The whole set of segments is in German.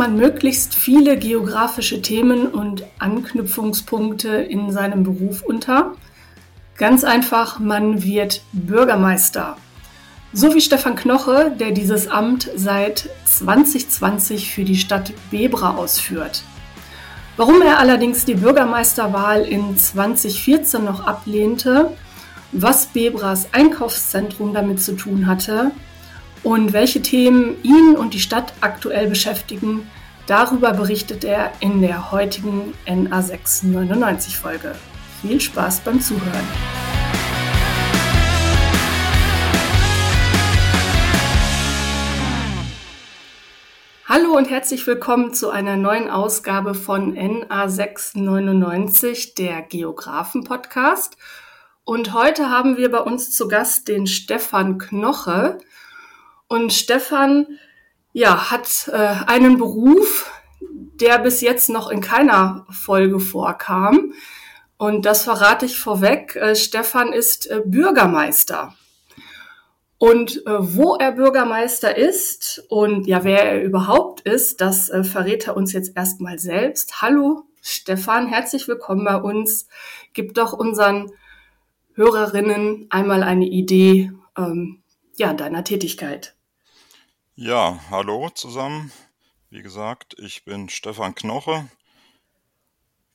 Man möglichst viele geografische Themen und Anknüpfungspunkte in seinem Beruf unter? Ganz einfach, man wird Bürgermeister. So wie Stefan Knoche, der dieses Amt seit 2020 für die Stadt Bebra ausführt. Warum er allerdings die Bürgermeisterwahl in 2014 noch ablehnte, was Bebras Einkaufszentrum damit zu tun hatte und welche Themen ihn und die Stadt aktuell beschäftigen, darüber berichtet er in der heutigen NA699 Folge. Viel Spaß beim Zuhören. Hallo und herzlich willkommen zu einer neuen Ausgabe von NA699, der Geografen-Podcast. Und heute haben wir bei uns zu Gast den Stefan Knoche. Und Stefan, ja, hat äh, einen Beruf, der bis jetzt noch in keiner Folge vorkam. Und das verrate ich vorweg. Äh, Stefan ist äh, Bürgermeister. Und äh, wo er Bürgermeister ist und ja, wer er überhaupt ist, das äh, verrät er uns jetzt erstmal selbst. Hallo Stefan, herzlich willkommen bei uns. Gib doch unseren Hörerinnen einmal eine Idee ähm, ja, deiner Tätigkeit. Ja, hallo zusammen. Wie gesagt, ich bin Stefan Knoche,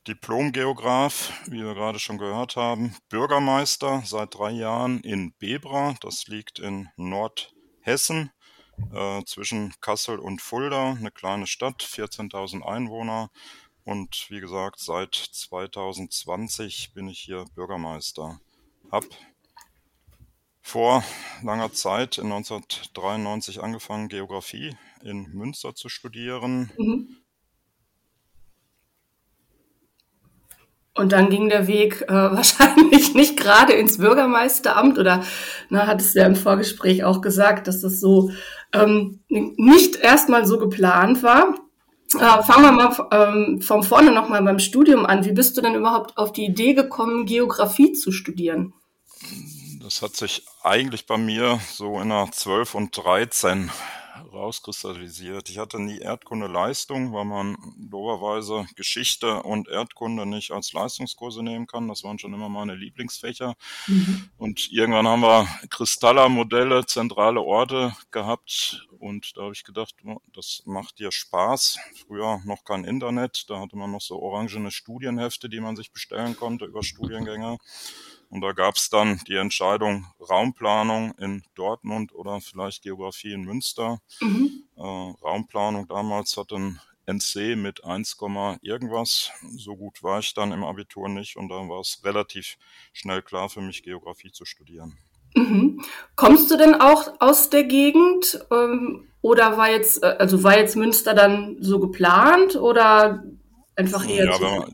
Diplomgeograf, wie wir gerade schon gehört haben, Bürgermeister seit drei Jahren in Bebra, das liegt in Nordhessen äh, zwischen Kassel und Fulda, eine kleine Stadt, 14.000 Einwohner. Und wie gesagt, seit 2020 bin ich hier Bürgermeister. Hab vor langer Zeit in 1993 angefangen, Geografie in Münster zu studieren. Mhm. Und dann ging der Weg äh, wahrscheinlich nicht gerade ins Bürgermeisteramt oder na, hattest du ja im Vorgespräch auch gesagt, dass das so ähm, nicht erstmal so geplant war. Äh, fangen wir mal ähm, von vorne nochmal beim Studium an. Wie bist du denn überhaupt auf die Idee gekommen, Geografie zu studieren? Das hat sich eigentlich bei mir so in der 12 und 13 rauskristallisiert. Ich hatte nie Erdkunde-Leistung, weil man doberweise Geschichte und Erdkunde nicht als Leistungskurse nehmen kann. Das waren schon immer meine Lieblingsfächer. Mhm. Und irgendwann haben wir Kristaller-Modelle, zentrale Orte gehabt. Und da habe ich gedacht, oh, das macht dir Spaß. Früher noch kein Internet. Da hatte man noch so orangene Studienhefte, die man sich bestellen konnte über Studiengänge. Und da gab es dann die Entscheidung Raumplanung in Dortmund oder vielleicht Geografie in Münster. Mhm. Äh, Raumplanung damals hat ein NC mit 1, irgendwas. So gut war ich dann im Abitur nicht und dann war es relativ schnell klar für mich, Geografie zu studieren. Mhm. Kommst du denn auch aus der Gegend ähm, oder war jetzt, äh, also war jetzt Münster dann so geplant oder einfach eher? Ja,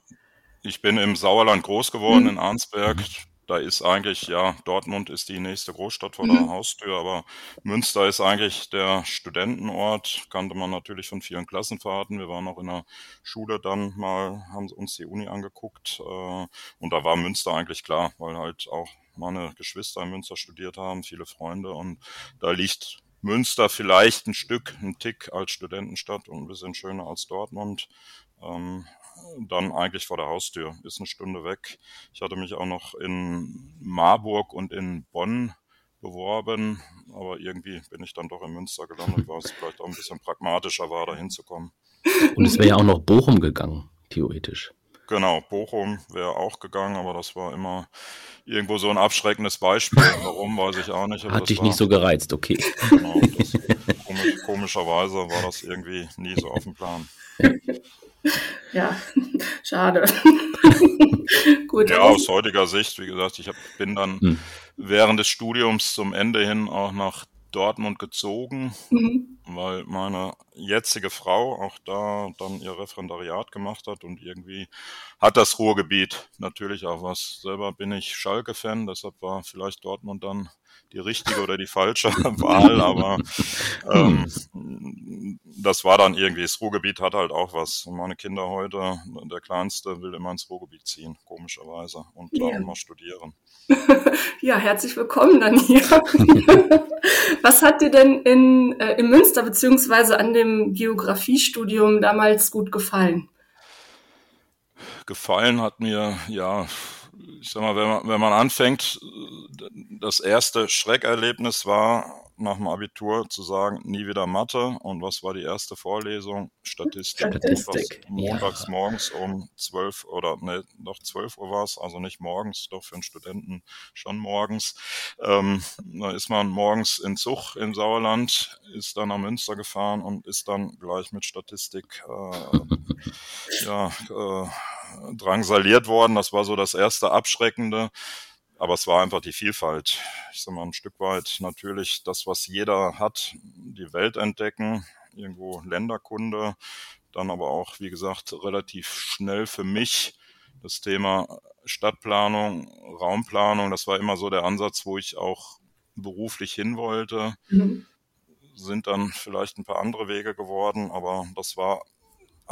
ich bin im Sauerland groß geworden, mhm. in Arnsberg. Da ist eigentlich, ja, Dortmund ist die nächste Großstadt vor der mhm. Haustür, aber Münster ist eigentlich der Studentenort, kannte man natürlich von vielen Klassenfahrten. Wir waren auch in der Schule dann mal, haben uns die Uni angeguckt äh, und da war Münster eigentlich klar, weil halt auch meine Geschwister in Münster studiert haben, viele Freunde und da liegt Münster vielleicht ein Stück, ein Tick als Studentenstadt und ein bisschen schöner als Dortmund. Ähm, dann eigentlich vor der Haustür, ist eine Stunde weg. Ich hatte mich auch noch in Marburg und in Bonn beworben, aber irgendwie bin ich dann doch in Münster gelandet, weil es vielleicht auch ein bisschen pragmatischer war, da hinzukommen. Und es wäre ja auch noch Bochum gegangen, theoretisch. Genau, Bochum wäre auch gegangen, aber das war immer irgendwo so ein abschreckendes Beispiel. Warum, weiß ich auch nicht. Hat dich war, nicht so gereizt, okay. Genau, das, komisch, komischerweise war das irgendwie nie so auf dem Plan. Ja, schade. Gut. Ja, aus heutiger Sicht, wie gesagt, ich hab, bin dann hm. während des Studiums zum Ende hin auch nach Dortmund gezogen, mhm. weil meine jetzige Frau auch da dann ihr Referendariat gemacht hat und irgendwie hat das Ruhrgebiet natürlich auch was. Selber bin ich Schalke-Fan, deshalb war vielleicht Dortmund dann die richtige oder die falsche Wahl, aber ähm, das war dann irgendwie, das Ruhrgebiet hat halt auch was. Und meine Kinder heute, der Kleinste will immer ins Ruhrgebiet ziehen, komischerweise, und da Ja. mal studieren. Ja, herzlich willkommen dann hier. Was hat dir denn in, äh, in Münster beziehungsweise an dem Geografiestudium damals gut gefallen? Gefallen hat mir, ja, ich sag mal, wenn man, wenn man anfängt, das erste Schreckerlebnis war, nach dem Abitur zu sagen, nie wieder Mathe. Und was war die erste Vorlesung? Statistik. Statistik, montags morgens um 12 oder ne, doch 12 Uhr war es, also nicht morgens, doch für einen Studenten schon morgens. Ähm, da ist man morgens in Zug im Sauerland, ist dann nach Münster gefahren und ist dann gleich mit Statistik äh, ja, äh, drangsaliert worden. Das war so das erste Abschreckende. Aber es war einfach die Vielfalt. Ich sag mal, ein Stück weit natürlich das, was jeder hat, die Welt entdecken, irgendwo Länderkunde, dann aber auch, wie gesagt, relativ schnell für mich das Thema Stadtplanung, Raumplanung, das war immer so der Ansatz, wo ich auch beruflich hin wollte. Mhm. Sind dann vielleicht ein paar andere Wege geworden, aber das war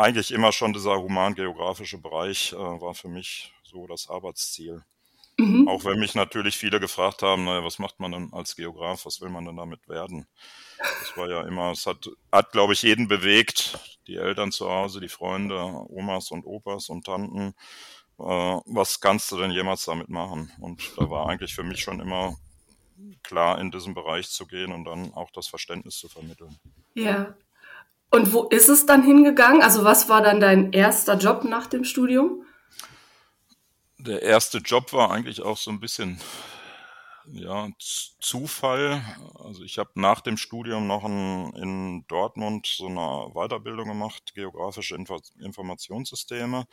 eigentlich immer schon dieser humangeografische Bereich, äh, war für mich so das Arbeitsziel. Mhm. Auch wenn mich natürlich viele gefragt haben, naja, was macht man denn als Geograf, was will man denn damit werden? Das war ja immer, es hat, hat glaube ich, jeden bewegt, die Eltern zu Hause, die Freunde, Omas und Opas und Tanten. Äh, was kannst du denn jemals damit machen? Und da war eigentlich für mich schon immer klar, in diesem Bereich zu gehen und dann auch das Verständnis zu vermitteln. Ja. Und wo ist es dann hingegangen? Also was war dann dein erster Job nach dem Studium? Der erste Job war eigentlich auch so ein bisschen ja, Zufall. Also ich habe nach dem Studium noch ein, in Dortmund so eine Weiterbildung gemacht, geografische Info Informationssysteme.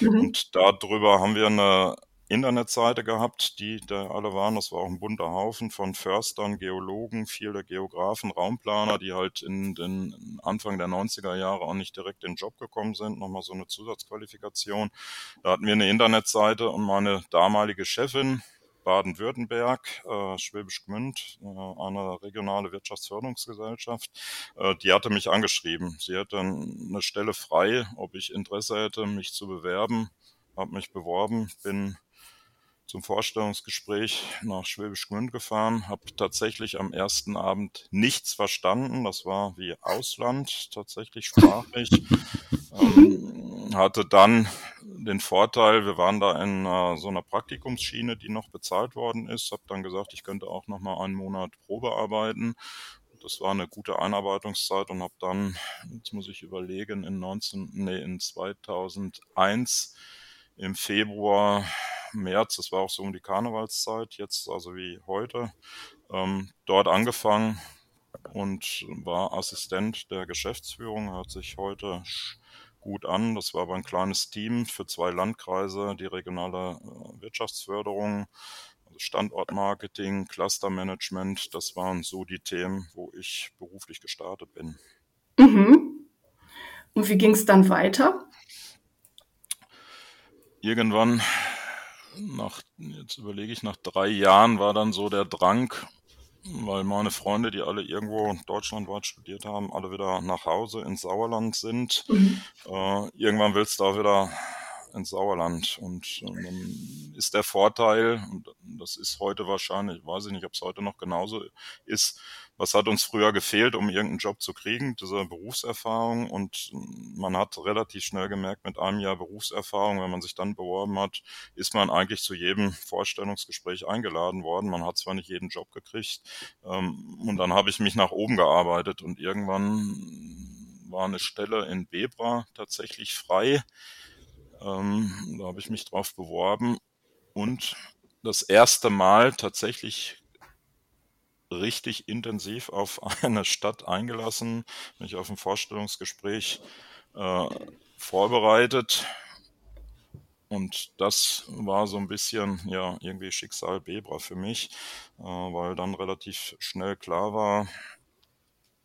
Mhm. Und darüber haben wir eine Internetseite gehabt, die da alle waren. Das war auch ein bunter Haufen von Förstern, Geologen, viele Geografen, Raumplaner, die halt in den Anfang der 90er Jahre auch nicht direkt in den Job gekommen sind. Nochmal so eine Zusatzqualifikation. Da hatten wir eine Internetseite und meine damalige Chefin, Baden-Württemberg, äh, Schwäbisch Gmünd, äh, eine regionale Wirtschaftsförderungsgesellschaft, äh, die hatte mich angeschrieben. Sie hätte eine Stelle frei, ob ich Interesse hätte, mich zu bewerben. Habe mich beworben, bin zum Vorstellungsgespräch nach Schwäbisch Gmünd gefahren, habe tatsächlich am ersten Abend nichts verstanden. Das war wie Ausland, tatsächlich sprachlich. ähm, hatte dann den Vorteil, wir waren da in äh, so einer Praktikumsschiene, die noch bezahlt worden ist. Habe dann gesagt, ich könnte auch noch mal einen Monat Probe arbeiten. Das war eine gute Einarbeitungszeit und habe dann, jetzt muss ich überlegen, in 19, nee, in 2001 im Februar, März, das war auch so um die Karnevalszeit, jetzt also wie heute, ähm, dort angefangen und war Assistent der Geschäftsführung, hört sich heute gut an. Das war aber ein kleines Team für zwei Landkreise, die regionale äh, Wirtschaftsförderung, also Standortmarketing, Clustermanagement, das waren so die Themen, wo ich beruflich gestartet bin. Mhm. Und wie ging es dann weiter? Irgendwann nach, jetzt überlege ich, nach drei Jahren war dann so der Drang, weil meine Freunde, die alle irgendwo deutschlandweit studiert haben, alle wieder nach Hause ins Sauerland sind. Mhm. Äh, irgendwann willst du auch wieder ins Sauerland. Und äh, dann ist der Vorteil, und das ist heute wahrscheinlich, weiß ich nicht, ob es heute noch genauso ist, was hat uns früher gefehlt, um irgendeinen Job zu kriegen? Diese Berufserfahrung. Und man hat relativ schnell gemerkt, mit einem Jahr Berufserfahrung, wenn man sich dann beworben hat, ist man eigentlich zu jedem Vorstellungsgespräch eingeladen worden. Man hat zwar nicht jeden Job gekriegt. Ähm, und dann habe ich mich nach oben gearbeitet und irgendwann war eine Stelle in Bebra tatsächlich frei. Ähm, da habe ich mich drauf beworben und das erste Mal tatsächlich richtig intensiv auf eine Stadt eingelassen, mich auf ein Vorstellungsgespräch äh, vorbereitet. Und das war so ein bisschen, ja, irgendwie Schicksal Bebra für mich, äh, weil dann relativ schnell klar war,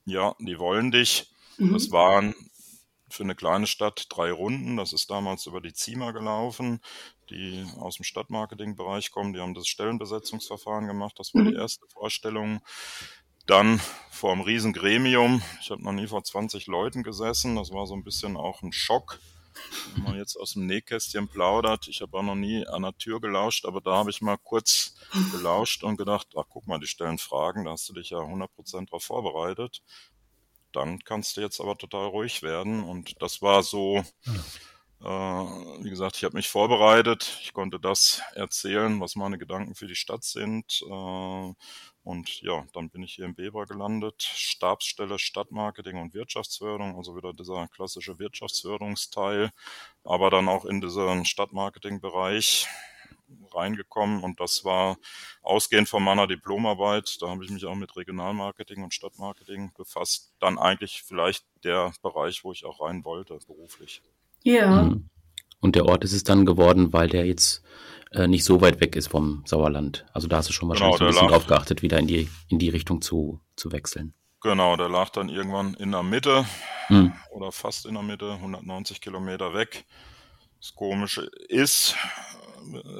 ja, die wollen dich. Das Mhm. waren für eine kleine Stadt drei Runden. Das ist damals über die ZIMA gelaufen, die aus dem Stadtmarketingbereich kommen. Die haben das Stellenbesetzungsverfahren gemacht. Das war die mhm. erste Vorstellung. Dann vor einem riesen Gremium. Ich habe noch nie vor 20 Leuten gesessen. Das war so ein bisschen auch ein Schock. Wenn man jetzt aus dem Nähkästchen plaudert. Ich habe auch noch nie an der Tür gelauscht, aber da habe ich mal kurz gelauscht und gedacht, ach guck mal, die stellen Fragen, da hast du dich ja 100% darauf vorbereitet dann kannst du jetzt aber total ruhig werden. Und das war so, äh, wie gesagt, ich habe mich vorbereitet, ich konnte das erzählen, was meine Gedanken für die Stadt sind. Äh, und ja, dann bin ich hier in Bebra gelandet, Stabsstelle Stadtmarketing und Wirtschaftsförderung, also wieder dieser klassische Wirtschaftsförderungsteil, aber dann auch in diesem Stadtmarketing-Bereich reingekommen und das war ausgehend von meiner Diplomarbeit, da habe ich mich auch mit Regionalmarketing und Stadtmarketing befasst, dann eigentlich vielleicht der Bereich, wo ich auch rein wollte, beruflich. Ja. Mhm. Und der Ort ist es dann geworden, weil der jetzt äh, nicht so weit weg ist vom Sauerland. Also da hast du schon wahrscheinlich genau, so ein bisschen drauf geachtet, wieder in die, in die Richtung zu, zu wechseln. Genau, der lag dann irgendwann in der Mitte mhm. oder fast in der Mitte, 190 Kilometer weg. Das Komische ist,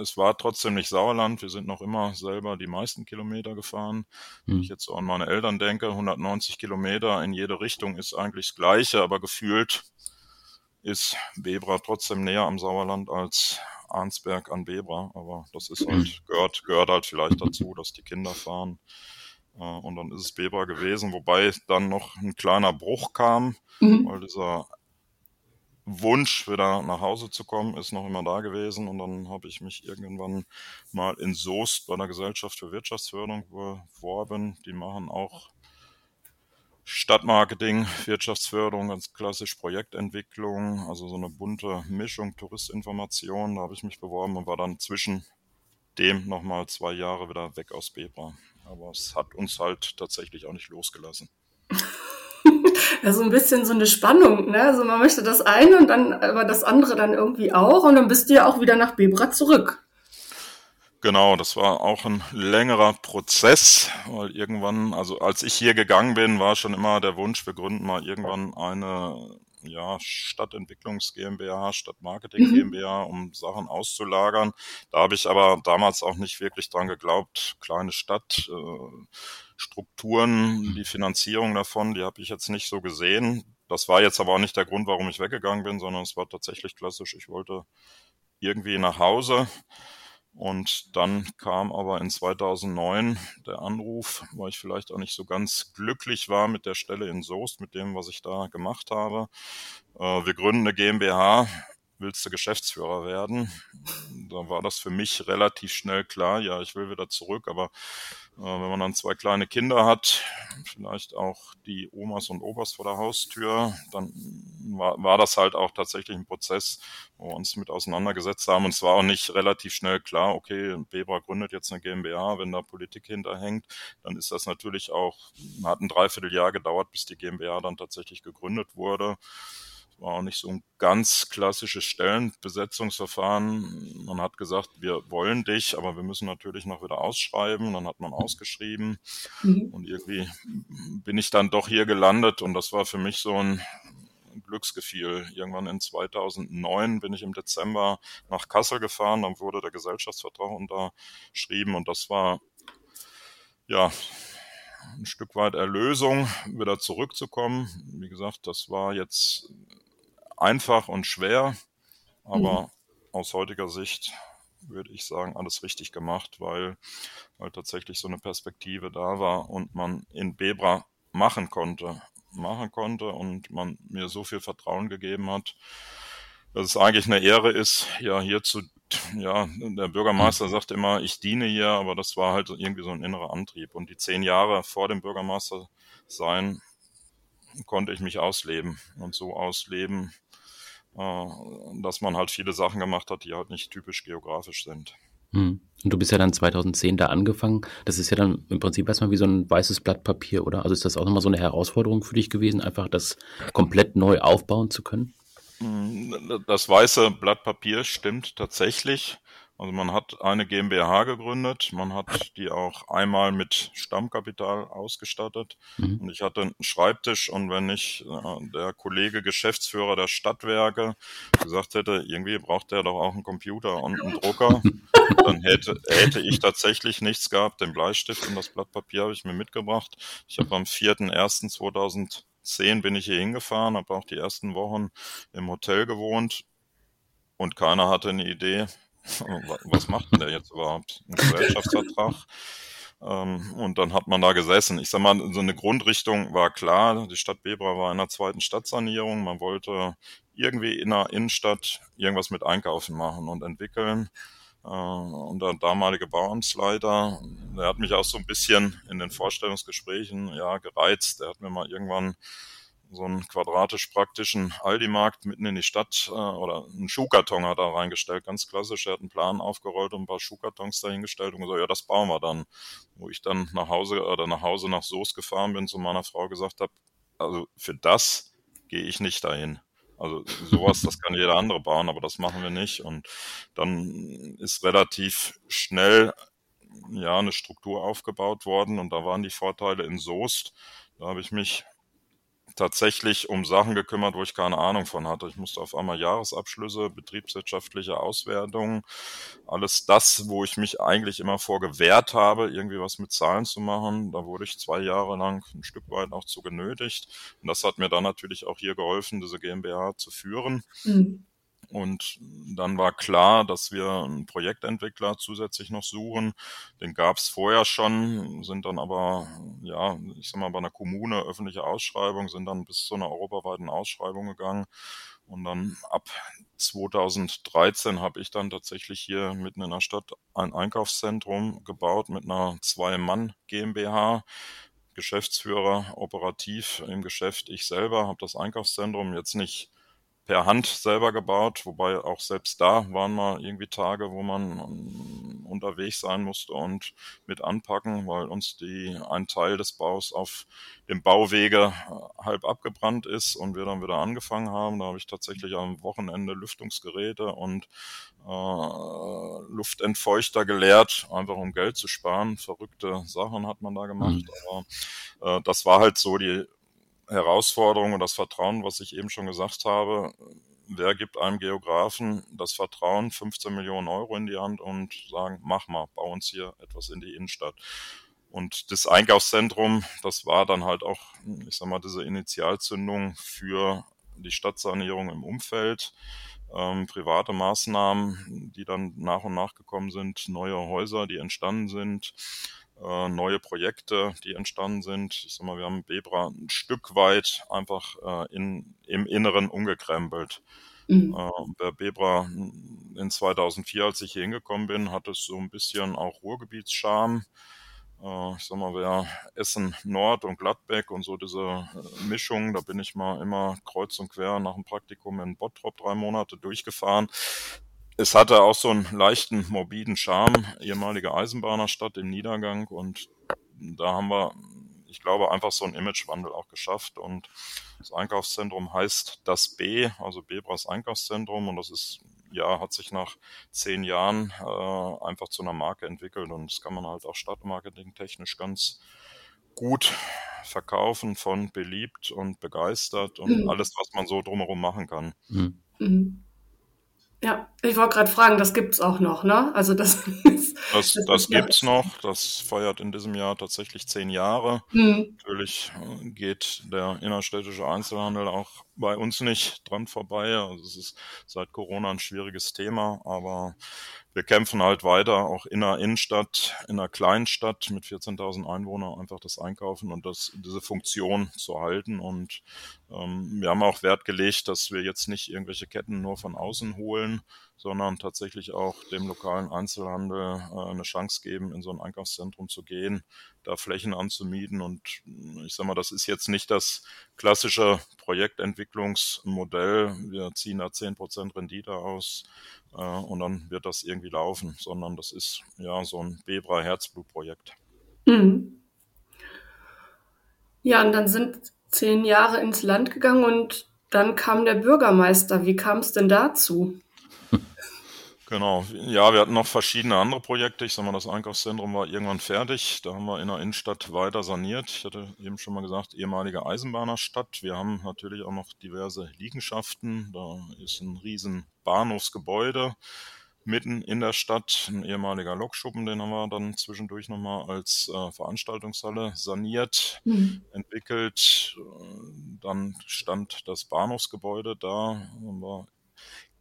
es war trotzdem nicht Sauerland. Wir sind noch immer selber die meisten Kilometer gefahren. Wenn hm. ich jetzt an meine Eltern denke, 190 Kilometer in jede Richtung ist eigentlich das Gleiche, aber gefühlt ist Bebra trotzdem näher am Sauerland als Arnsberg an Bebra. Aber das ist halt, hm. gehört, gehört halt vielleicht dazu, dass die Kinder fahren. Äh, und dann ist es Bebra gewesen, wobei dann noch ein kleiner Bruch kam, mhm. weil dieser Wunsch, wieder nach Hause zu kommen, ist noch immer da gewesen. Und dann habe ich mich irgendwann mal in Soest bei der Gesellschaft für Wirtschaftsförderung beworben. Die machen auch Stadtmarketing, Wirtschaftsförderung, ganz klassisch Projektentwicklung, also so eine bunte Mischung, Touristinformation. Da habe ich mich beworben und war dann zwischen dem nochmal zwei Jahre wieder weg aus Bebra. Aber es hat uns halt tatsächlich auch nicht losgelassen. Ja, so ein bisschen so eine Spannung, ne? Also man möchte das eine und dann aber das andere dann irgendwie auch und dann bist du ja auch wieder nach Bebra zurück. Genau, das war auch ein längerer Prozess, weil irgendwann, also als ich hier gegangen bin, war schon immer der Wunsch, wir gründen mal irgendwann eine ja, Stadtentwicklungs GmbH, Stadtmarketing mhm. GmbH, um Sachen auszulagern. Da habe ich aber damals auch nicht wirklich dran geglaubt. Kleine Stadt, äh, Strukturen, die Finanzierung davon, die habe ich jetzt nicht so gesehen. Das war jetzt aber auch nicht der Grund, warum ich weggegangen bin, sondern es war tatsächlich klassisch. Ich wollte irgendwie nach Hause. Und dann kam aber in 2009 der Anruf, weil ich vielleicht auch nicht so ganz glücklich war mit der Stelle in Soest, mit dem, was ich da gemacht habe. Äh, wir gründen eine GmbH. Willst du Geschäftsführer werden? Da war das für mich relativ schnell klar. Ja, ich will wieder zurück, aber äh, wenn man dann zwei kleine Kinder hat, vielleicht auch die Omas und Opas vor der Haustür, dann war, war das halt auch tatsächlich ein Prozess, wo wir uns mit auseinandergesetzt haben. Und es war auch nicht relativ schnell klar, okay, Bebra gründet jetzt eine GmbH, wenn da Politik hinterhängt, dann ist das natürlich auch, hat ein Dreivierteljahr gedauert, bis die GmbH dann tatsächlich gegründet wurde war auch nicht so ein ganz klassisches Stellenbesetzungsverfahren. Man hat gesagt, wir wollen dich, aber wir müssen natürlich noch wieder ausschreiben. Dann hat man ausgeschrieben mhm. und irgendwie bin ich dann doch hier gelandet und das war für mich so ein Glücksgefühl. Irgendwann in 2009 bin ich im Dezember nach Kassel gefahren, dann wurde der Gesellschaftsvertrag unterschrieben und das war ja ein Stück weit Erlösung, wieder zurückzukommen. Wie gesagt, das war jetzt einfach und schwer, aber mhm. aus heutiger Sicht würde ich sagen, alles richtig gemacht, weil, weil tatsächlich so eine Perspektive da war und man in Bebra machen konnte, machen konnte und man mir so viel Vertrauen gegeben hat, dass es eigentlich eine Ehre ist, ja, hier zu, ja, der Bürgermeister mhm. sagt immer, ich diene hier, aber das war halt irgendwie so ein innerer Antrieb. Und die zehn Jahre vor dem Bürgermeister sein, konnte ich mich ausleben und so ausleben, äh, dass man halt viele Sachen gemacht hat, die halt nicht typisch geografisch sind. Hm. Und du bist ja dann 2010 da angefangen. Das ist ja dann im Prinzip erstmal wie so ein weißes Blatt Papier, oder? Also ist das auch nochmal so eine Herausforderung für dich gewesen, einfach das komplett neu aufbauen zu können? Hm, das weiße Blatt Papier stimmt tatsächlich, Also man hat eine GmbH gegründet, man hat die auch einmal mit Stammkapital ausgestattet mhm. und ich hatte einen Schreibtisch und wenn nicht äh, der Kollege Geschäftsführer der Stadtwerke gesagt hätte, irgendwie braucht der doch auch einen Computer und einen Drucker, dann hätte, hätte ich tatsächlich nichts gehabt. Den Bleistift und das Blatt Papier habe ich mir mitgebracht. Ich habe am 4.1.2010 bin ich hier hingefahren, habe auch die ersten Wochen im Hotel gewohnt und keiner hatte eine Idee, was macht denn der jetzt überhaupt? Ein Gesellschaftsvertrag? Ähm, und dann hat man da gesessen. Ich sag mal, so eine Grundrichtung war klar. Die Stadt Bebra war in der zweiten Stadtsanierung. Man wollte irgendwie in der Innenstadt irgendwas mit Einkaufen machen und entwickeln. Äh, und der damalige Bauamtsleiter, der hat mich auch so ein bisschen in den Vorstellungsgesprächen ja gereizt. Der hat mir mal irgendwann so einen quadratisch praktischen Aldi-Markt mitten in die Stadt äh, oder einen Schuhkarton hat er reingestellt, ganz klassisch. Er hat einen Plan aufgerollt und ein paar Schuhkartons dahingestellt und gesagt, ja, das bauen wir dann. Wo ich dann nach Hause oder nach Hause nach Soest gefahren bin, zu meiner Frau gesagt habe, also für das gehe ich nicht dahin. Also sowas, das kann jeder andere bauen, aber das machen wir nicht. Und dann ist relativ schnell ja eine Struktur aufgebaut worden und da waren die Vorteile in Soest. Da habe ich mich tatsächlich um Sachen gekümmert, wo ich keine Ahnung von hatte. Ich musste auf einmal Jahresabschlüsse, betriebswirtschaftliche Auswertungen, alles das, wo ich mich eigentlich immer vor gewehrt habe, irgendwie was mit Zahlen zu machen. Da wurde ich zwei Jahre lang ein Stück weit auch zu genötigt. Und das hat mir dann natürlich auch hier geholfen, diese GmbH zu führen. Mhm. Und dann war klar, dass wir einen Projektentwickler zusätzlich noch suchen. Den gab es vorher schon, sind dann aber, ja, ich sag mal, bei einer Kommune öffentliche Ausschreibung, sind dann bis zu einer europaweiten Ausschreibung gegangen. Und dann ab 2013 habe ich dann tatsächlich hier mitten in der Stadt ein Einkaufszentrum gebaut mit einer Zwei-Mann GmbH. Geschäftsführer operativ im Geschäft ich selber, habe das Einkaufszentrum jetzt nicht per Hand selber gebaut, wobei auch selbst da waren mal irgendwie Tage, wo man ähm, unterwegs sein musste und mit anpacken, weil uns die ein Teil des Baus auf dem Bauwege äh, halb abgebrannt ist und wir dann wieder angefangen haben. Da habe ich tatsächlich am Wochenende Lüftungsgeräte und äh, Luftentfeuchter geleert, einfach um Geld zu sparen. Verrückte Sachen hat man da gemacht, mhm. aber äh, das war halt so die Herausforderung und das Vertrauen, was ich eben schon gesagt habe. Wer gibt einem Geografen das Vertrauen, 15 Millionen Euro in die Hand und sagen, mach mal, bau uns hier etwas in die Innenstadt. Und das Einkaufszentrum, das war dann halt auch, ich sag mal, diese Initialzündung für die Stadtsanierung im Umfeld. Ähm, private Maßnahmen, die dann nach und nach gekommen sind, neue Häuser, die entstanden sind, äh, neue Projekte, die entstanden sind. Ich sag mal, wir haben Bebra ein Stück weit einfach äh, in, im Inneren umgekrempelt. Mhm. Äh, bei Bebra in 2004, als ich hier hingekommen bin, hat es so ein bisschen auch Ruhrgebietscharme. Äh, ich sag mal, wer Essen Nord und Gladbeck und so diese äh, Mischung, da bin ich mal immer kreuz und quer nach dem Praktikum in Bottrop drei Monate durchgefahren es hatte auch so einen leichten morbiden Charme, ehemalige Eisenbahnerstadt im Niedergang und da haben wir, ich glaube, einfach so einen Imagewandel auch geschafft und das Einkaufszentrum heißt das B, also Bebras Einkaufszentrum und das ist, ja, hat sich nach zehn Jahren äh, einfach zu einer Marke entwickelt und das kann man halt auch stadtmarketing technisch ganz gut verkaufen von beliebt und begeistert und mhm. alles, was man so drumherum machen kann. Mhm. mhm. Ja, ich wollte gerade fragen, das gibt's auch noch, ne? Also das ist, Das, das, das gibt's noch. Das feiert in diesem Jahr tatsächlich zehn Jahre. Mhm. Natürlich äh, geht der innerstädtische Einzelhandel auch bei uns nicht dran vorbei. Also es ist seit Corona ein schwieriges Thema, aber wir kämpfen halt weiter, auch in der Innenstadt, in einer Kleinstadt mit 14.000 Einwohnern einfach das Einkaufen und das, diese Funktion zu halten. Und ähm, wir haben auch Wert gelegt, dass wir jetzt nicht irgendwelche Ketten nur von außen holen, sondern tatsächlich auch dem lokalen Einzelhandel äh, eine Chance geben, in so ein Einkaufszentrum zu gehen, da Flächen anzumieten. Und ich sag mal, das ist jetzt nicht das klassische Projektentwicklungsmodell. Wir ziehen da zehn Prozent Rendite aus äh, und dann wird das irgendwie laufen, sondern das ist ja so ein Bebra Herzblutprojekt. Mhm. Ja, und dann sind zehn Jahre ins Land gegangen und dann kam der Bürgermeister. Wie kam es denn dazu? Genau, ja, wir hatten noch verschiedene andere Projekte. Ich sag mal, das Einkaufszentrum war irgendwann fertig. Da haben wir in der Innenstadt weiter saniert. Ich hatte eben schon mal gesagt, ehemalige Eisenbahnerstadt. Wir haben natürlich auch noch diverse Liegenschaften. Da ist ein riesen Bahnhofsgebäude mitten in der Stadt, ein ehemaliger Lokschuppen, den haben wir dann zwischendurch nochmal als äh, Veranstaltungshalle saniert, mhm. entwickelt. Dann stand das Bahnhofsgebäude da, haben wir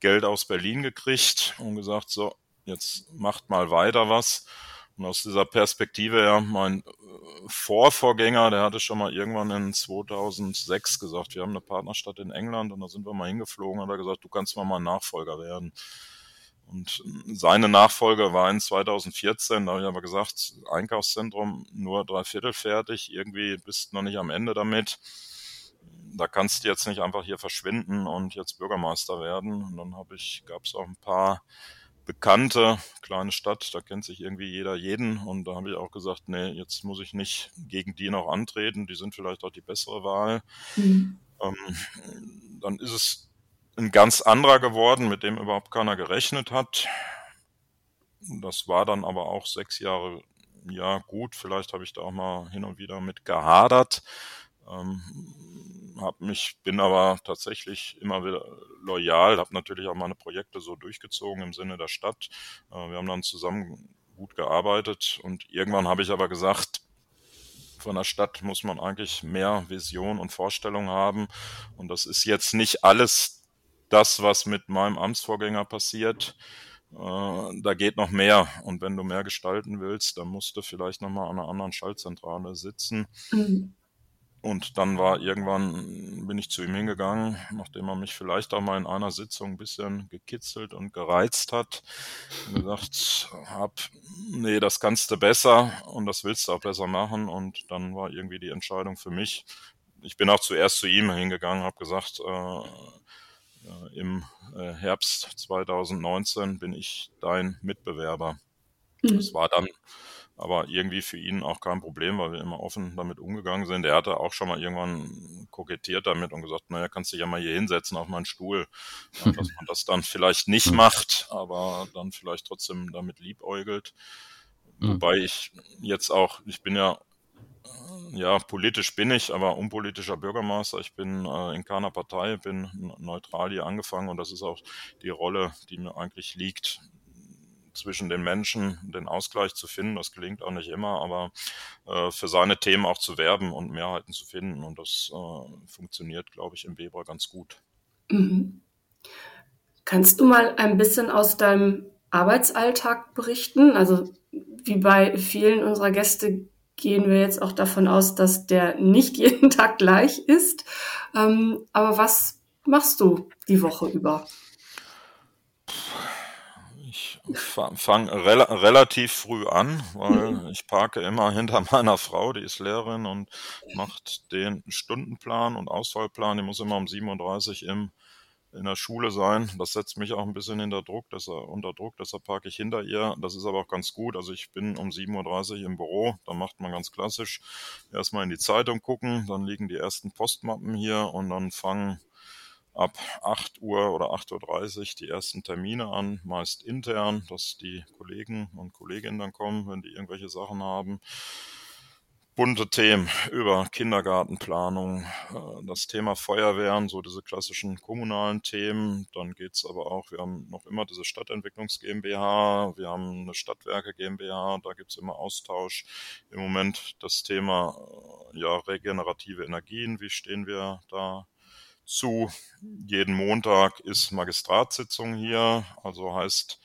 Geld aus Berlin gekriegt und gesagt, so, jetzt macht mal weiter was. Und aus dieser Perspektive ja, mein äh, Vorvorgänger, der hatte schon mal irgendwann in 2006 gesagt, wir haben eine Partnerstadt in England und da sind wir mal hingeflogen und hat er gesagt, du kannst mal mein Nachfolger werden. Und seine Nachfolge war in 2014, da habe ich aber gesagt, Einkaufszentrum nur drei Viertel fertig, irgendwie bist du noch nicht am Ende damit. Da kannst du jetzt nicht einfach hier verschwinden und jetzt Bürgermeister werden. Und dann habe ich, gab es auch ein paar bekannte kleine Stadt, da kennt sich irgendwie jeder jeden. Und da habe ich auch gesagt, nee, jetzt muss ich nicht gegen die noch antreten, die sind vielleicht auch die bessere Wahl. Mhm. Ähm, dann ist es ein ganz anderer geworden, mit dem überhaupt keiner gerechnet hat. Das war dann aber auch sechs Jahre, ja gut, vielleicht habe ich da auch mal hin und wieder mit gehadert. Ähm, hab mich, bin aber tatsächlich immer wieder loyal, habe natürlich auch meine Projekte so durchgezogen im Sinne der Stadt. Äh, wir haben dann zusammen gut gearbeitet und irgendwann habe ich aber gesagt, von der Stadt muss man eigentlich mehr Vision und Vorstellung haben. Und das ist jetzt nicht alles das, was mit meinem Amtsvorgänger passiert, äh, da geht noch mehr. Und wenn du mehr gestalten willst, dann musst du vielleicht nochmal an einer anderen Schaltzentrale sitzen. Mhm. Und dann war irgendwann, bin ich zu ihm hingegangen, nachdem er mich vielleicht auch mal in einer Sitzung ein bisschen gekitzelt und gereizt hat, und gesagt hab, nee, das kannst du besser und das willst du auch besser machen. Und dann war irgendwie die Entscheidung für mich. Ich bin auch zuerst zu ihm hingegangen, habe gesagt, äh, äh, im äh, Herbst 2019 bin ich dein Mitbewerber. Mhm. Das war dann aber irgendwie für ihn auch kein Problem, weil wir immer offen damit umgegangen sind. Er hatte auch schon mal irgendwann kokettiert damit und gesagt, naja, kannst dich ja mal hier hinsetzen auf meinen Stuhl. Ja, dass man das dann vielleicht nicht macht, aber dann vielleicht trotzdem damit liebäugelt. Mhm. Wobei ich jetzt auch, ich bin ja ja, politisch bin ich, aber unpolitischer Bürgermeister. Ich bin äh, in keiner Partei, bin neutral hier angefangen und das ist auch die Rolle, die mir eigentlich liegt, zwischen den Menschen den Ausgleich zu finden. Das gelingt auch nicht immer, aber äh, für seine Themen auch zu werben und Mehrheiten zu finden. Und das äh, funktioniert, glaube ich, im Weber ganz gut. Mhm. Kannst du mal ein bisschen aus deinem Arbeitsalltag berichten? Also wie bei vielen unserer Gäste gehen wir jetzt auch davon aus, dass der nicht jeden Tag gleich ist. Ähm, aber was machst du die Woche über? Fange rel relativ früh an, weil mhm. ich parke immer hinter meiner Frau, die ist Lehrerin und macht den Stundenplan und Ausfallplan. Die muss immer um 7.30 Uhr im in der Schule sein. Das setzt mich auch ein bisschen hinter Druck, dass er unter Druck, deshalb parke ich hinter ihr. Das ist aber auch ganz gut. Also ich bin um 7.30 Uhr im Büro, da macht man ganz klassisch erstmal in die Zeitung gucken, dann liegen die ersten Postmappen hier und dann fangen ab 8 Uhr oder 8.30 Uhr die ersten Termine an, meist intern, dass die Kollegen und Kolleginnen dann kommen, wenn die irgendwelche Sachen haben bunte Themen über Kindergartenplanung, äh, das Thema Feuerwehren, so diese klassischen kommunalen Themen. Dann geht's aber auch, wir haben noch immer diese Stadtentwicklungs GmbH, wir haben eine Stadtwerke GmbH, da gibt's immer Austausch. Im Moment das Thema äh, ja, regenerative Energien, wie stehen wir da zu? Jeden Montag ist Magistratssitzung hier, also heißt,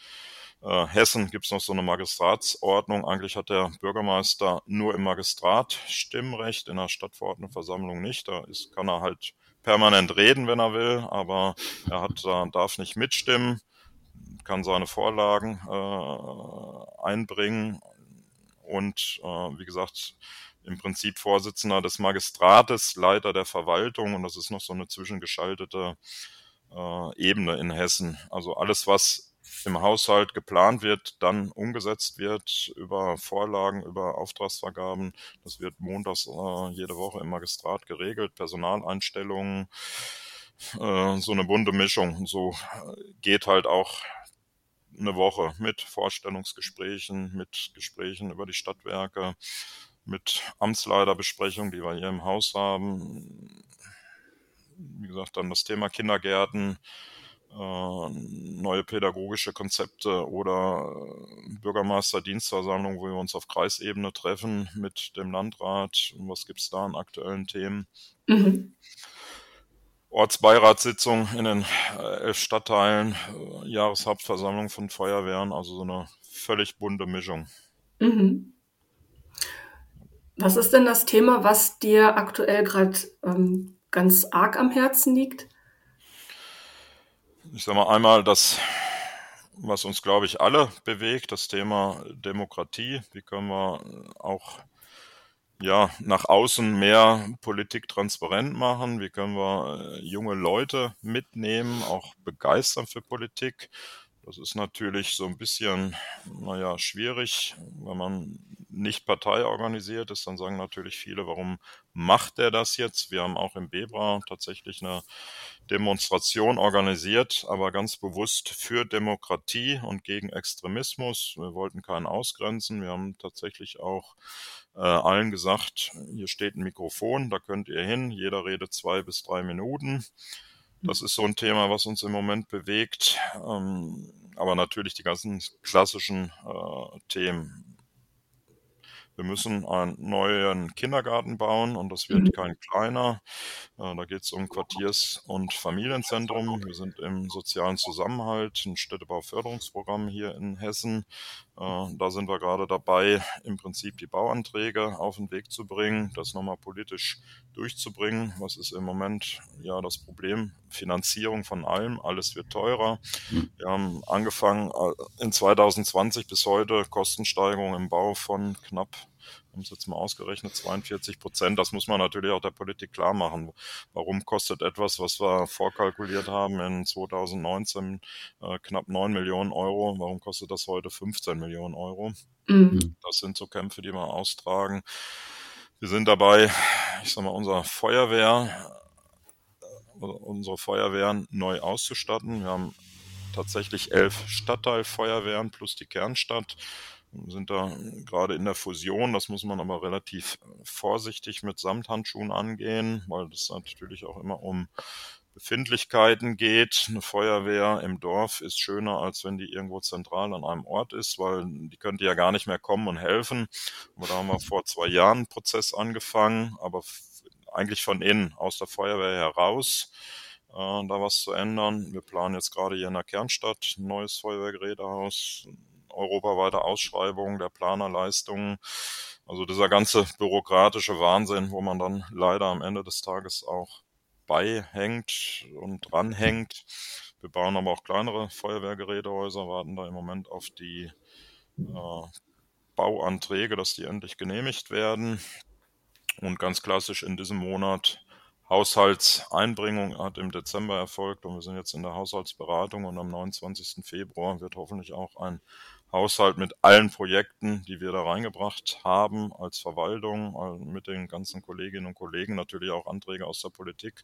äh, Hessen gibt es noch so eine Magistratsordnung. Eigentlich hat der Bürgermeister nur im Magistrat Stimmrecht, in der Stadtverordnetenversammlung nicht. Da ist, kann er halt permanent reden, wenn er will, aber er hat, äh, darf nicht mitstimmen, kann seine Vorlagen äh, einbringen und äh, wie gesagt, im Prinzip Vorsitzender des Magistrates, Leiter der Verwaltung und das ist noch so eine zwischengeschaltete äh, Ebene in Hessen. Also alles, was im Haushalt geplant wird, dann umgesetzt wird über Vorlagen, über Auftragsvergaben. Das wird montags äh, jede Woche im Magistrat geregelt, Personaleinstellungen, äh, so eine bunte Mischung. So geht halt auch eine Woche mit Vorstellungsgesprächen, mit Gesprächen über die Stadtwerke, mit Amtsleiterbesprechungen, die wir hier im Haus haben. Wie gesagt, dann das Thema Kindergärten, äh, neue pädagogische Konzepte oder äh, Bürgermeisterdienstversammlung, wo wir uns auf Kreisebene treffen mit dem Landrat. Was gibt es da an aktuellen Themen? Mhm. Ortsbeiratssitzung in den äh, elf Stadtteilen, Jahreshauptversammlung von Feuerwehren, also so eine völlig bunte Mischung. Mhm. Was ist denn das Thema, was dir aktuell gerade ähm, ganz arg am Herzen liegt? Ich sage mal einmal das, was uns, glaube ich, alle bewegt, das Thema Demokratie. Wie können wir auch ja, nach außen mehr Politik transparent machen? Wie können wir äh, junge Leute mitnehmen, auch begeistern für Politik? Das ist natürlich so ein bisschen, naja, schwierig, wenn man nicht parteiorganisiert ist, dann sagen natürlich viele, warum macht er das jetzt? Wir haben auch im Bebra tatsächlich eine Demonstration organisiert, aber ganz bewusst für Demokratie und gegen Extremismus. Wir wollten keinen ausgrenzen. Wir haben tatsächlich auch äh, allen gesagt, hier steht ein Mikrofon, da könnt ihr hin. Jeder redet zwei bis drei Minuten. Das ist so ein Thema, was uns im Moment bewegt. Ähm, aber natürlich die ganzen klassischen äh, Themen wir müssen einen neuen Kindergarten bauen und das wird mhm. kein kleiner. Äh, da geht es um Quartiers- und Familienzentrum. Wir sind im sozialen Zusammenhalt, ein Städtebauförderungsprogramm hier in Hessen. Äh, da sind wir gerade dabei, im Prinzip die Bauanträge auf den Weg zu bringen, das nochmal politisch durchzubringen. Was ist im Moment ja das Problem? Finanzierung von allem, alles wird teurer. Hm. Wir haben angefangen äh, in 2020 bis heute Kostensteigerung im Bau von knapp haben es jetzt mal ausgerechnet, 42 Prozent. Das muss man natürlich auch der Politik klar machen. Warum kostet etwas, was wir vorkalkuliert haben in 2019 äh, knapp 9 Millionen Euro, warum kostet das heute 15 Millionen Euro? Mhm. Das sind so Kämpfe, die wir austragen. Wir sind dabei, ich sag mal, unser Feuerwehr, äh, unsere Feuerwehren neu auszustatten. Wir haben tatsächlich elf Stadtteilfeuerwehren plus die Kernstadt sind da gerade in der Fusion. Das muss man aber relativ vorsichtig mit Samthandschuhen angehen, weil das natürlich auch immer um Befindlichkeiten geht. Eine Feuerwehr im Dorf ist schöner, als wenn die irgendwo zentral an einem Ort ist, weil die könnte ja gar nicht mehr kommen und helfen. Und da haben wir vor zwei Jahren einen Prozess angefangen, aber eigentlich von innen, aus der Feuerwehr heraus, äh, da was zu ändern. Wir planen jetzt gerade hier in der Kernstadt ein neues Feuerwehrgerätehaus, europaweite Ausschreibung der Planerleistungen. Also dieser ganze bürokratische Wahnsinn, wo man dann leider am Ende des Tages auch beihängt und dranhängt. Wir bauen aber auch kleinere Feuerwehrgerätehäuser, warten da im Moment auf die äh, Bauanträge, dass die endlich genehmigt werden. Und ganz klassisch in diesem Monat Haushaltseinbringung hat im Dezember erfolgt und wir sind jetzt in der Haushaltsberatung und am 29. Februar wird hoffentlich auch ein Haushalt mit allen Projekten, die wir da reingebracht haben als Verwaltung, äh, mit den ganzen Kolleginnen und Kollegen, natürlich auch Anträge aus der Politik,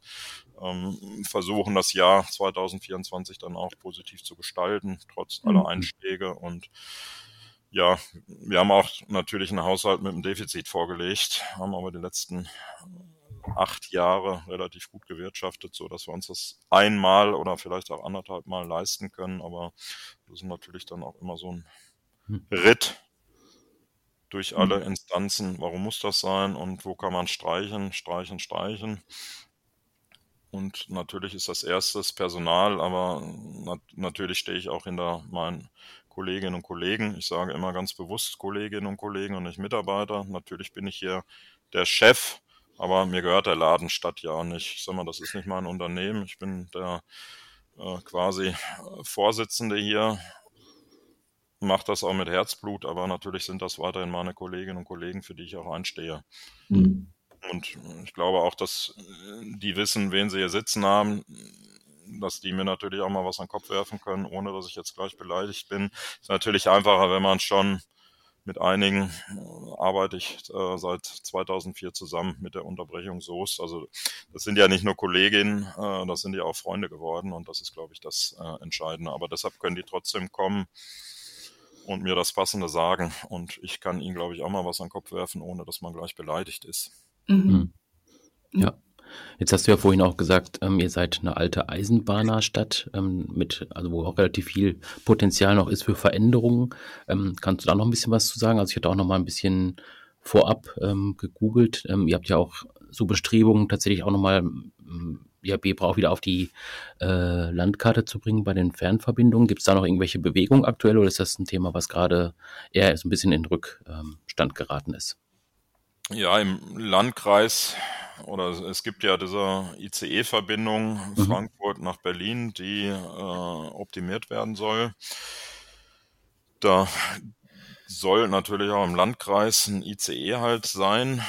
ähm, versuchen das Jahr 2024 dann auch positiv zu gestalten, trotz aller mhm. Einschläge und ja, wir haben auch natürlich einen Haushalt mit einem Defizit vorgelegt, haben aber die letzten acht Jahre relativ gut gewirtschaftet, so dass wir uns das einmal oder vielleicht auch anderthalb Mal leisten können. Aber das ist natürlich dann auch immer so ein hm. Ritt durch alle hm. Instanzen. Warum muss das sein und wo kann man streichen, streichen, streichen? Und natürlich ist das erstes Personal, aber nat natürlich stehe ich auch hinter meinen Kolleginnen und Kollegen. Ich sage immer ganz bewusst Kolleginnen und Kollegen und nicht Mitarbeiter. Natürlich bin ich hier der Chef aber mir gehört der Laden Stadt ja auch nicht. Ich sag mal, das ist nicht mein Unternehmen. Ich bin der äh, quasi äh, Vorsitzende hier, mache das auch mit Herzblut, aber natürlich sind das weiterhin meine Kolleginnen und Kollegen, für die ich auch einstehe. Mhm. Und ich glaube auch, dass äh, die wissen, wen sie hier sitzen haben, dass die mir natürlich auch mal was an den Kopf werfen können, ohne dass ich jetzt gleich beleidigt bin. Ist natürlich einfacher, wenn man schon mit einigen äh, arbeite ich äh, seit 2004 zusammen mit der Unterbrechung Soest. Also das sind ja nicht nur Kolleginnen, äh, das sind ja auch Freunde geworden und das ist, glaube ich, das äh, Entscheidende. Aber deshalb können die trotzdem kommen und mir das Passende sagen. Und ich kann ihnen, glaube ich, auch mal was an den Kopf werfen, ohne dass man gleich beleidigt ist. Mhm. Hm. Ja. Jetzt hast du ja vorhin auch gesagt, ähm, ihr seid eine alte Eisenbahnerstadt, ähm, mit, also wo auch relativ viel Potenzial noch ist für Veränderungen. Ähm, kannst du da noch ein bisschen was zu sagen? Also ich hatte auch noch mal ein bisschen vorab ähm, gegoogelt. Ähm, ihr habt ja auch so Bestrebungen, tatsächlich auch noch mal ähm, ja, Bebra auch wieder auf die äh, Landkarte zu bringen bei den Fernverbindungen. Gibt es da noch irgendwelche Bewegungen aktuell oder ist das ein Thema, was gerade eher so ein bisschen in Rückstand geraten ist? Ja, im Landkreis oder es gibt ja diese ICE-Verbindung mhm. Frankfurt nach Berlin, die äh, optimiert werden soll. Da soll natürlich auch im Landkreis ein ICE halt sein.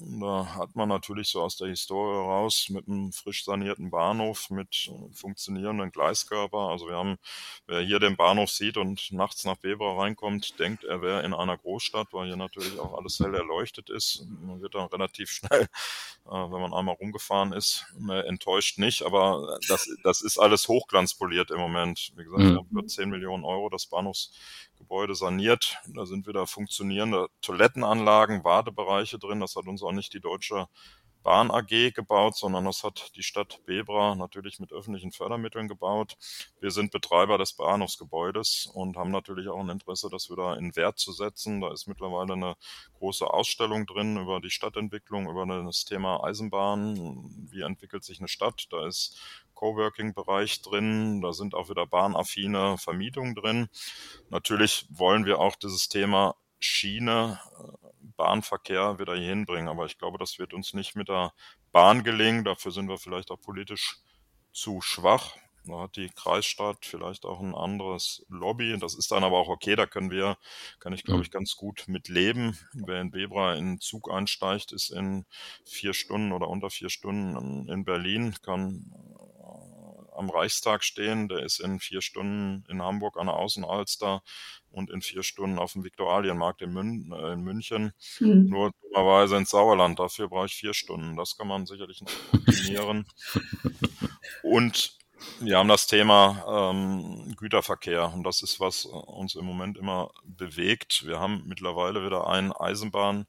Da hat man natürlich so aus der Historie raus mit einem frisch sanierten Bahnhof, mit funktionierenden Gleiskörper. Also wir haben, wer hier den Bahnhof sieht und nachts nach Weber reinkommt, denkt, er wäre in einer Großstadt, weil hier natürlich auch alles hell erleuchtet ist. Man wird dann relativ schnell, äh, wenn man einmal rumgefahren ist, enttäuscht nicht. Aber das, das ist alles hochglanzpoliert im Moment. Wie gesagt, mhm. wir haben über 10 Millionen Euro das Bahnhofs Gebäude saniert. Da sind wieder funktionierende Toilettenanlagen, Badebereiche drin. Das hat uns auch nicht die Deutsche Bahn AG gebaut, sondern das hat die Stadt Bebra natürlich mit öffentlichen Fördermitteln gebaut. Wir sind Betreiber des Bahnhofsgebäudes und haben natürlich auch ein Interesse, das wieder in Wert zu setzen. Da ist mittlerweile eine große Ausstellung drin über die Stadtentwicklung, über das Thema Eisenbahn. Wie entwickelt sich eine Stadt? Da ist Coworking-Bereich drin. Da sind auch wieder bahnaffine Vermietungen drin. Natürlich wollen wir auch dieses Thema Schiene, äh, Bahnverkehr wieder hier hinbringen. Aber ich glaube, das wird uns nicht mit der Bahn gelingen. Dafür sind wir vielleicht auch politisch zu schwach. Da hat die Kreisstadt vielleicht auch ein anderes Lobby. Das ist dann aber auch okay. Da können wir, kann ich glaube mhm. ich ganz gut mit leben. Wer in Bebra in den Zug einsteigt, ist in vier Stunden oder unter vier Stunden in Berlin, kann am Reichstag stehen. Der ist in vier Stunden in Hamburg an der Außenalster und in vier Stunden auf dem Viktualienmarkt in, Mün äh, in München. Mhm. Nur dummerweise ins Sauerland. Dafür brauche ich vier Stunden. Das kann man sicherlich noch optimieren. und wir haben das Thema ähm, Güterverkehr und das ist, was uns im Moment immer bewegt. Wir haben mittlerweile wieder ein Eisenbahn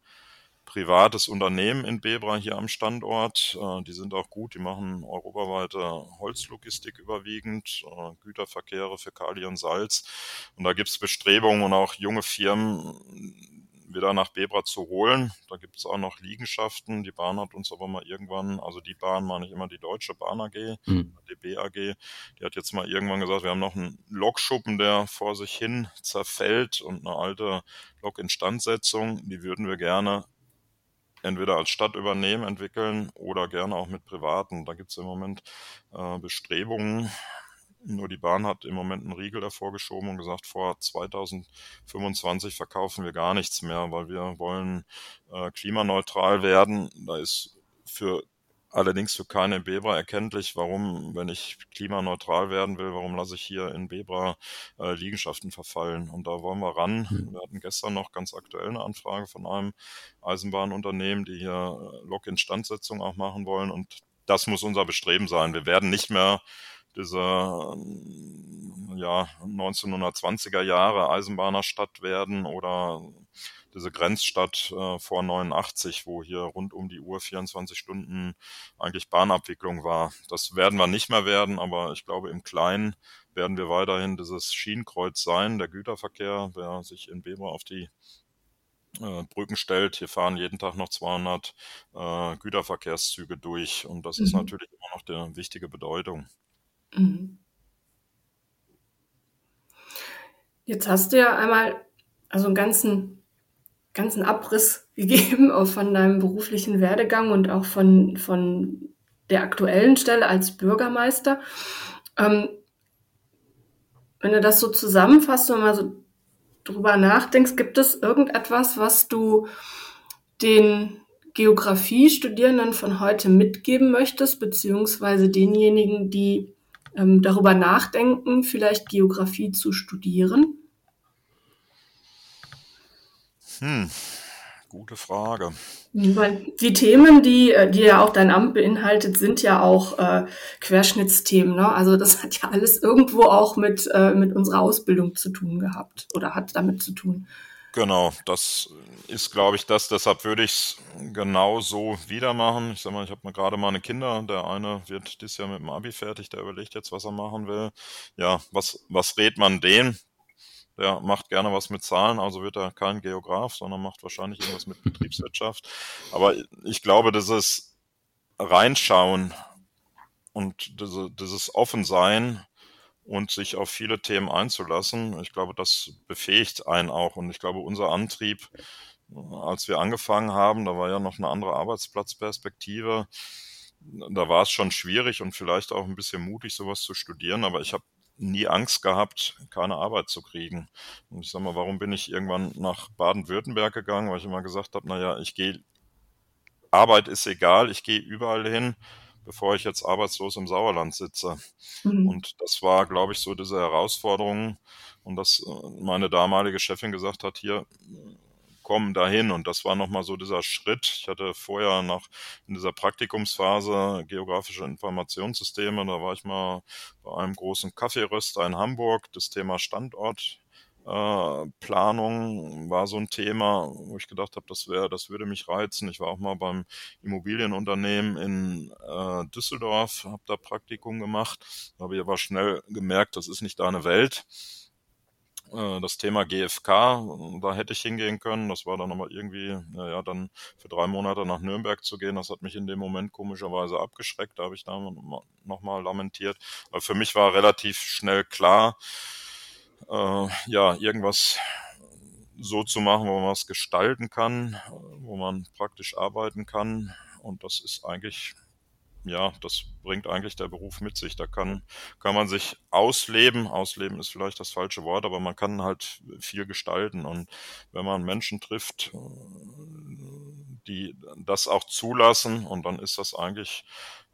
privates Unternehmen in Bebra hier am Standort. Äh, die sind auch gut, die machen europaweite Holzlogistik überwiegend, äh, Güterverkehre für Kali und Salz. Und da gibt es Bestrebungen und auch junge Firmen wieder nach Bebra zu holen. Da gibt es auch noch Liegenschaften. Die Bahn hat uns aber mal irgendwann, also die Bahn meine ich immer die Deutsche Bahn AG, mhm. DB AG, die hat jetzt mal irgendwann gesagt, wir haben noch einen Lokschuppen, der vor sich hin zerfällt und eine alte Lokinstandsetzung, die würden wir gerne entweder als Stadt übernehmen, entwickeln oder gerne auch mit Privaten. Da gibt es im Moment äh, Bestrebungen. Nur die Bahn hat im Moment einen Riegel davor geschoben und gesagt, vor 2025 verkaufen wir gar nichts mehr, weil wir wollen äh, klimaneutral werden. Da ist für allerdings für keine Bebra erkenntlich, warum, wenn ich klimaneutral werden will, warum lasse ich hier in Bebra äh, Liegenschaften verfallen? Und da wollen wir ran. Mhm. Wir hatten gestern noch ganz aktuell eine Anfrage von einem Eisenbahnunternehmen, die hier äh, Lok-Instandsetzung auch machen wollen. Und das muss unser Bestreben sein. Wir werden nicht mehr diese ja, 1920er Jahre Eisenbahnerstadt werden oder diese Grenzstadt äh, vor 89, wo hier rund um die Uhr 24 Stunden eigentlich Bahnabwicklung war. Das werden wir nicht mehr werden, aber ich glaube im Kleinen werden wir weiterhin dieses Schienenkreuz sein. Der Güterverkehr, wer sich in Bebra auf die äh, Brücken stellt. Hier fahren jeden Tag noch 200 äh, Güterverkehrszüge durch und das mhm. ist natürlich immer noch der wichtige Bedeutung. Mhm. Jetzt hast du ja einmal also einen ganzen ganzen Abriss gegeben, auch von deinem beruflichen Werdegang und auch von, von der aktuellen Stelle als Bürgermeister. Ähm, wenn du das so zusammenfasst und mal so drüber nachdenkst, gibt es irgendetwas, was du den Geografiestudierenden von heute mitgeben möchtest, beziehungsweise denjenigen, die ähm, darüber nachdenken, vielleicht Geografie zu studieren? Hm, gute Frage. Weil die Themen, die, äh, die ja auch dein Amt beinhaltet, sind ja auch äh, Querschnittsthemen. Ne? Also das hat ja alles irgendwo auch mit, äh, mit unserer Ausbildung zu tun gehabt oder hat damit zu tun. Genau, das ist, glaube ich, das. Deshalb würde ich es genau so wieder machen. Ich sag mal, ich habe gerade meine Kinder. Der eine wird dieses Jahr mit dem Abi fertig, der überlegt jetzt, was er machen will. Ja, was, was rät man dem? Der macht gerne was mit Zahlen, also wird er kein Geograf, sondern macht wahrscheinlich irgendwas mit Betriebswirtschaft. Aber ich glaube, dieses Reinschauen und diese, dieses Offensein und sich auf viele Themen einzulassen. Ich glaube, das befähigt einen auch. Und ich glaube, unser Antrieb, als wir angefangen haben, da war ja noch eine andere Arbeitsplatzperspektive. Da war es schon schwierig und vielleicht auch ein bisschen mutig, sowas zu studieren. Aber ich habe nie Angst gehabt, keine Arbeit zu kriegen. Und ich sag mal, warum bin ich irgendwann nach Baden-Württemberg gegangen? Weil ich immer gesagt habe, naja, ich gehe, Arbeit ist egal, ich gehe überall hin bevor ich jetzt arbeitslos im Sauerland sitze. Mhm. Und das war, glaube ich, so diese Herausforderung und dass äh, meine damalige Chefin gesagt hat, hier, komm dahin. Und das war nochmal so dieser Schritt. Ich hatte vorher nach in dieser Praktikumsphase geografische Informationssysteme, da war ich mal bei einem großen Kaffeeröster in Hamburg, das Thema Standort äh, Planung war so ein Thema, wo ich gedacht habe, das wäre, das würde mich reizen. Ich war auch mal beim Immobilienunternehmen in äh, Düsseldorf, habe da Praktikum gemacht, habe aber schnell gemerkt, das ist nicht deine Welt. Äh, das Thema GFK, da hätte ich hingehen können. Das war dann aber irgendwie, naja, dann für drei Monate nach Nürnberg zu gehen, das hat mich in dem Moment komischerweise abgeschreckt. Da habe ich da nochmal lamentiert. Aber für mich war relativ schnell klar, äh, ja, irgendwas so zu machen, wo man was gestalten kann, wo man praktisch arbeiten kann. Und das ist eigentlich, ja, das bringt eigentlich der Beruf mit sich. Da kann, kann man sich ausleben. Ausleben ist vielleicht das falsche Wort, aber man kann halt viel gestalten. Und wenn man Menschen trifft, die das auch zulassen, und dann ist das eigentlich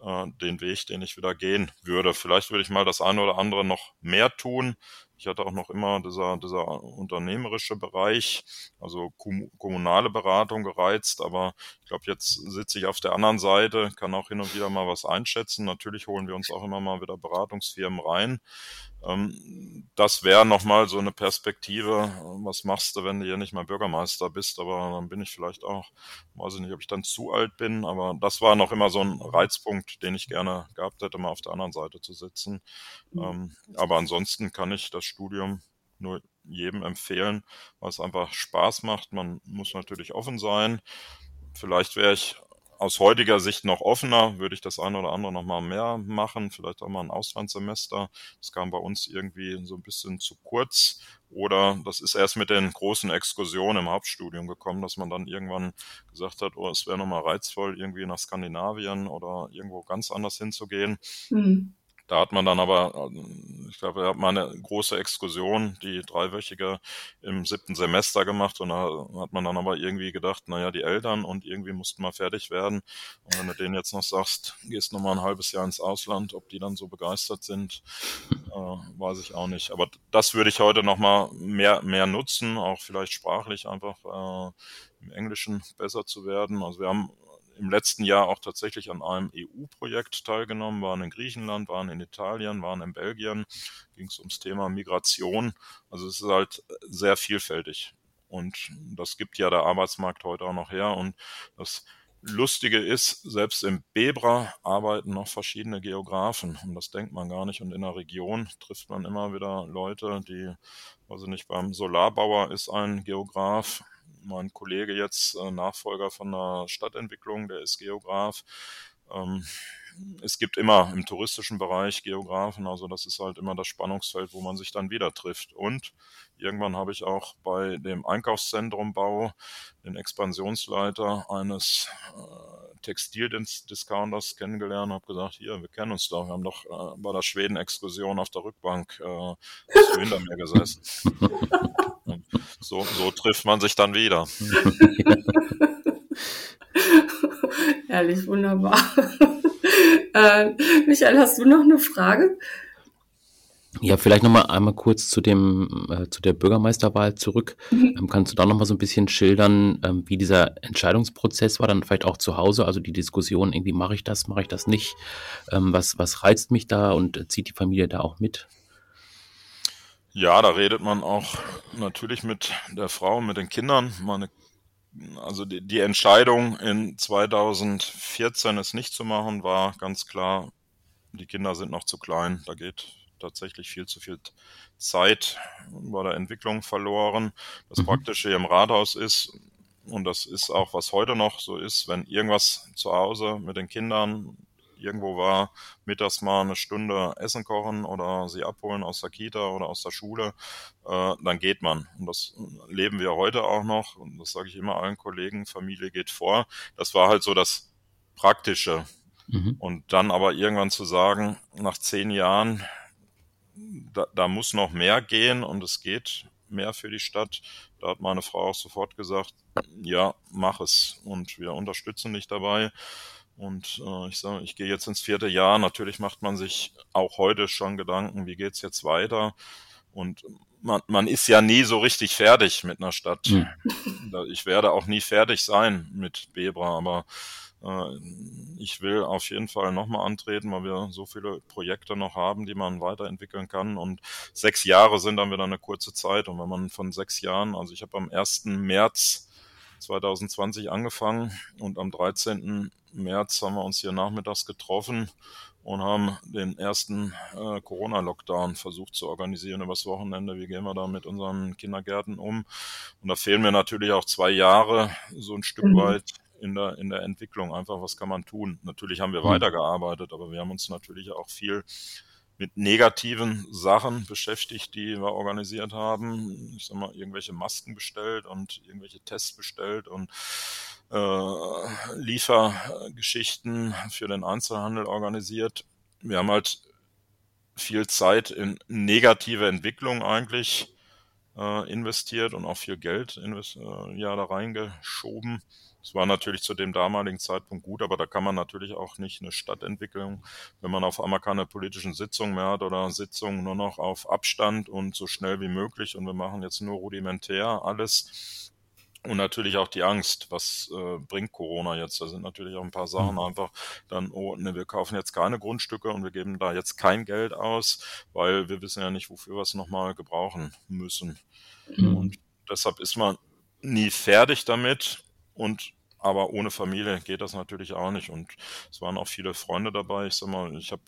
äh, den Weg, den ich wieder gehen würde. Vielleicht würde ich mal das eine oder andere noch mehr tun, ich hatte auch noch immer dieser, dieser unternehmerische Bereich, also kommunale Beratung gereizt, aber ich glaube, jetzt sitze ich auf der anderen Seite, kann auch hin und wieder mal was einschätzen. Natürlich holen wir uns auch immer mal wieder Beratungsfirmen rein. Ähm, das wäre nochmal so eine Perspektive, was machst du, wenn du hier nicht mal Bürgermeister bist, aber dann bin ich vielleicht auch, weiß ich nicht, ob ich dann zu alt bin, aber das war noch immer so ein Reizpunkt, den ich gerne gehabt hätte, mal auf der anderen Seite zu sitzen. Mhm. Ähm, aber ansonsten kann ich das Studium nur jedem empfehlen, weil es einfach Spaß macht. Man muss natürlich offen sein. Vielleicht wäre ich aus heutiger Sicht noch offener, würde ich das eine oder andere noch mal mehr machen, vielleicht auch mal ein Auslandssemester. Das kam bei uns irgendwie so ein bisschen zu kurz. Oder das ist erst mit den großen Exkursionen im Hauptstudium gekommen, dass man dann irgendwann gesagt hat, oh, es wäre nochmal reizvoll, irgendwie nach Skandinavien oder irgendwo ganz anders hinzugehen. Mhm. Da hat man dann aber, äh, ich glaube, da hat man eine große Exkursion, die dreiwöchige im siebten Semester gemacht und da hat man dann aber irgendwie gedacht, naja, die Eltern und irgendwie mussten mal fertig werden. Und wenn du denen jetzt noch sagst, gehst noch mal ein halbes Jahr ins Ausland, ob die dann so begeistert sind, äh, weiß ich auch nicht. Aber das würde ich heute noch mal mehr, mehr nutzen, auch vielleicht sprachlich einfach äh, im Englischen besser zu werden. Also wir haben im letzten Jahr auch tatsächlich an einem EU-Projekt teilgenommen, waren in Griechenland, waren in Italien, waren in Belgien, ging es ums Thema Migration. Also es ist halt sehr vielfältig. Und das gibt ja der Arbeitsmarkt heute auch noch her. Und das Lustige ist, selbst im Bebra arbeiten noch verschiedene Geografen. Und das denkt man gar nicht. Und in der Region trifft man immer wieder Leute, die, also nicht beim Solarbauer ist ein Geograf, mein Kollege jetzt, äh, Nachfolger von der Stadtentwicklung, der ist Geograf. Ähm, es gibt immer im touristischen Bereich Geografen, also das ist halt immer das Spannungsfeld, wo man sich dann wieder trifft. Und irgendwann habe ich auch bei dem Einkaufszentrumbau den Expansionsleiter eines äh, Textildiscounters kennengelernt, habe gesagt, hier, wir kennen uns doch, wir haben doch äh, bei der Schweden-Exkursion auf der Rückbank äh, hinter mir gesessen. so, so trifft man sich dann wieder. Herrlich, wunderbar. äh, Michael, hast du noch eine Frage? Ja, vielleicht nochmal einmal kurz zu dem, äh, zu der Bürgermeisterwahl zurück. Mhm. Ähm, kannst du da nochmal so ein bisschen schildern, ähm, wie dieser Entscheidungsprozess war, dann vielleicht auch zu Hause, also die Diskussion, irgendwie mache ich das, mache ich das nicht? Ähm, was, was reizt mich da und zieht die Familie da auch mit? Ja, da redet man auch natürlich mit der Frau, mit den Kindern. Meine, also die, die Entscheidung in 2014 es nicht zu machen, war ganz klar, die Kinder sind noch zu klein, da geht tatsächlich viel zu viel Zeit bei der Entwicklung verloren. Das mhm. Praktische im Rathaus ist, und das ist auch, was heute noch so ist, wenn irgendwas zu Hause mit den Kindern irgendwo war, mittags mal eine Stunde Essen kochen oder sie abholen aus der Kita oder aus der Schule, äh, dann geht man. Und das leben wir heute auch noch. Und das sage ich immer allen Kollegen, Familie geht vor. Das war halt so das Praktische. Mhm. Und dann aber irgendwann zu sagen, nach zehn Jahren, da, da muss noch mehr gehen und es geht mehr für die Stadt. Da hat meine Frau auch sofort gesagt, ja, mach es und wir unterstützen dich dabei. Und äh, ich sage, ich gehe jetzt ins vierte Jahr. Natürlich macht man sich auch heute schon Gedanken, wie geht's jetzt weiter? Und man, man ist ja nie so richtig fertig mit einer Stadt. Mhm. Ich werde auch nie fertig sein mit Bebra, aber äh, ich will auf jeden Fall nochmal antreten, weil wir so viele Projekte noch haben, die man weiterentwickeln kann. Und sechs Jahre sind dann wieder eine kurze Zeit. Und wenn man von sechs Jahren, also ich habe am 1. März 2020 angefangen und am 13. März haben wir uns hier nachmittags getroffen und haben den ersten äh, Corona-Lockdown versucht zu organisieren übers Wochenende. Wie gehen wir da mit unseren Kindergärten um? Und da fehlen mir natürlich auch zwei Jahre so ein Stück mhm. weit in der, in der Entwicklung. Einfach, was kann man tun? Natürlich haben wir mhm. weitergearbeitet, aber wir haben uns natürlich auch viel mit negativen Sachen beschäftigt, die wir organisiert haben. Ich sag mal, irgendwelche Masken bestellt und irgendwelche Tests bestellt und äh, Liefergeschichten für den Einzelhandel organisiert. Wir haben halt viel Zeit in negative Entwicklung eigentlich äh, investiert und auch viel Geld invest äh, ja da reingeschoben. Es war natürlich zu dem damaligen Zeitpunkt gut, aber da kann man natürlich auch nicht eine Stadtentwicklung, wenn man auf einmal keine politischen Sitzungen mehr hat oder Sitzungen nur noch auf Abstand und so schnell wie möglich und wir machen jetzt nur rudimentär alles. Und natürlich auch die Angst, was äh, bringt Corona jetzt? Da sind natürlich auch ein paar Sachen mhm. einfach dann, oh, ne, wir kaufen jetzt keine Grundstücke und wir geben da jetzt kein Geld aus, weil wir wissen ja nicht, wofür wir es nochmal gebrauchen müssen. Mhm. Und deshalb ist man nie fertig damit und aber ohne Familie geht das natürlich auch nicht. Und es waren auch viele Freunde dabei. Ich sag mal, ich habe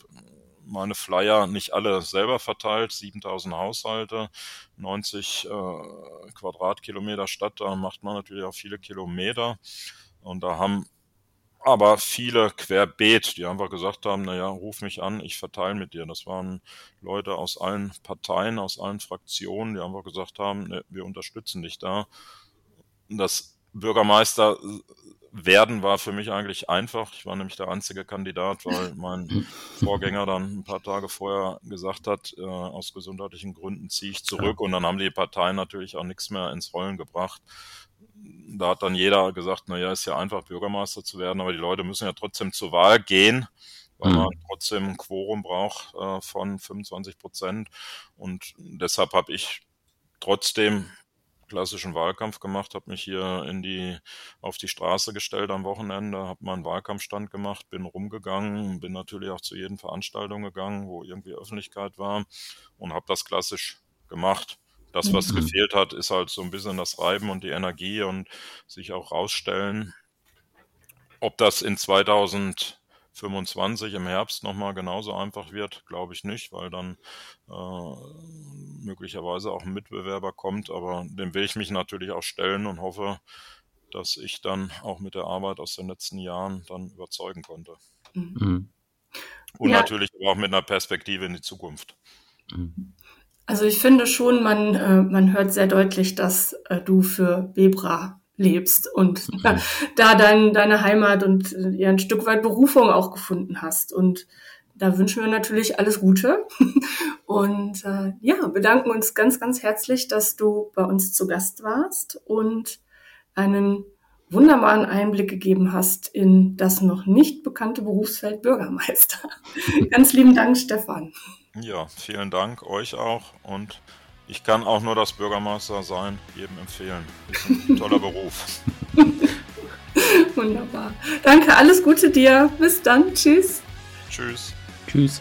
meine Flyer nicht alle selber verteilt, 7000 Haushalte, 90 äh, Quadratkilometer Stadt, da macht man natürlich auch viele Kilometer. Und da haben aber viele querbeet, die einfach gesagt haben, naja, ruf mich an, ich verteile mit dir. Das waren Leute aus allen Parteien, aus allen Fraktionen, die einfach gesagt haben, ne, wir unterstützen dich da. Das Bürgermeister werden war für mich eigentlich einfach. Ich war nämlich der einzige Kandidat, weil mein Vorgänger dann ein paar Tage vorher gesagt hat, äh, aus gesundheitlichen Gründen ziehe ich zurück. Und dann haben die Parteien natürlich auch nichts mehr ins Rollen gebracht. Da hat dann jeder gesagt, naja, ist ja einfach Bürgermeister zu werden, aber die Leute müssen ja trotzdem zur Wahl gehen, weil man mhm. trotzdem ein Quorum braucht äh, von 25 Prozent. Und deshalb habe ich trotzdem klassischen Wahlkampf gemacht, habe mich hier in die auf die Straße gestellt am Wochenende, habe meinen Wahlkampfstand gemacht, bin rumgegangen, bin natürlich auch zu jeden Veranstaltung gegangen, wo irgendwie Öffentlichkeit war und habe das klassisch gemacht. Das, was mhm. gefehlt hat, ist halt so ein bisschen das Reiben und die Energie und sich auch rausstellen. Ob das in 2000 25 im Herbst nochmal genauso einfach wird, glaube ich nicht, weil dann äh, möglicherweise auch ein Mitbewerber kommt. Aber dem will ich mich natürlich auch stellen und hoffe, dass ich dann auch mit der Arbeit aus den letzten Jahren dann überzeugen konnte. Mhm. mhm. Und ja. natürlich auch mit einer Perspektive in die Zukunft. Mhm. Also ich finde schon, man, äh, man hört sehr deutlich, dass äh, du für Bebra lebst und mhm. da dein, deine Heimat und ja, ein Stück weit Berufung auch gefunden hast. Und da wünschen wir natürlich alles Gute und äh, ja, bedanken uns ganz, ganz herzlich, dass du bei uns zu Gast warst und einen wunderbaren Einblick gegeben hast in das noch nicht bekannte Berufsfeld Bürgermeister. ganz lieben Dank, Stefan. Ja, vielen Dank euch auch und ich kann auch nur das Bürgermeister sein, jedem empfehlen. Ist ein toller Beruf. Wunderbar. Danke, alles Gute dir. Bis dann. Tschüss. Tschüss. Tschüss.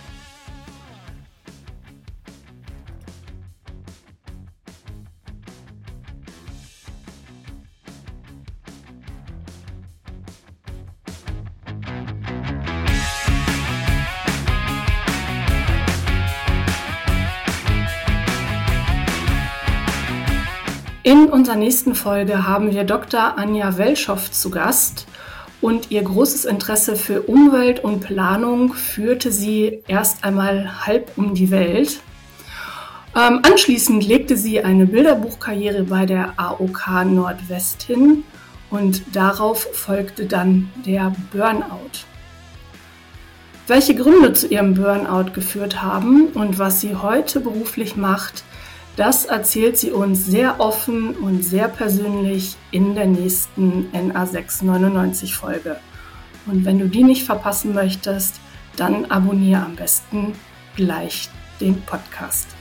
In unserer nächsten Folge haben wir Dr. Anja Welschow zu Gast und ihr großes Interesse für Umwelt und Planung führte sie erst einmal halb um die Welt. Ähm, anschließend legte sie eine Bilderbuchkarriere bei der AOK Nordwest hin und darauf folgte dann der Burnout. Welche Gründe zu ihrem Burnout geführt haben und was sie heute beruflich macht, das erzählt sie uns sehr offen und sehr persönlich in der nächsten NA699 Folge. Und wenn du die nicht verpassen möchtest, dann abonniere am besten gleich den Podcast.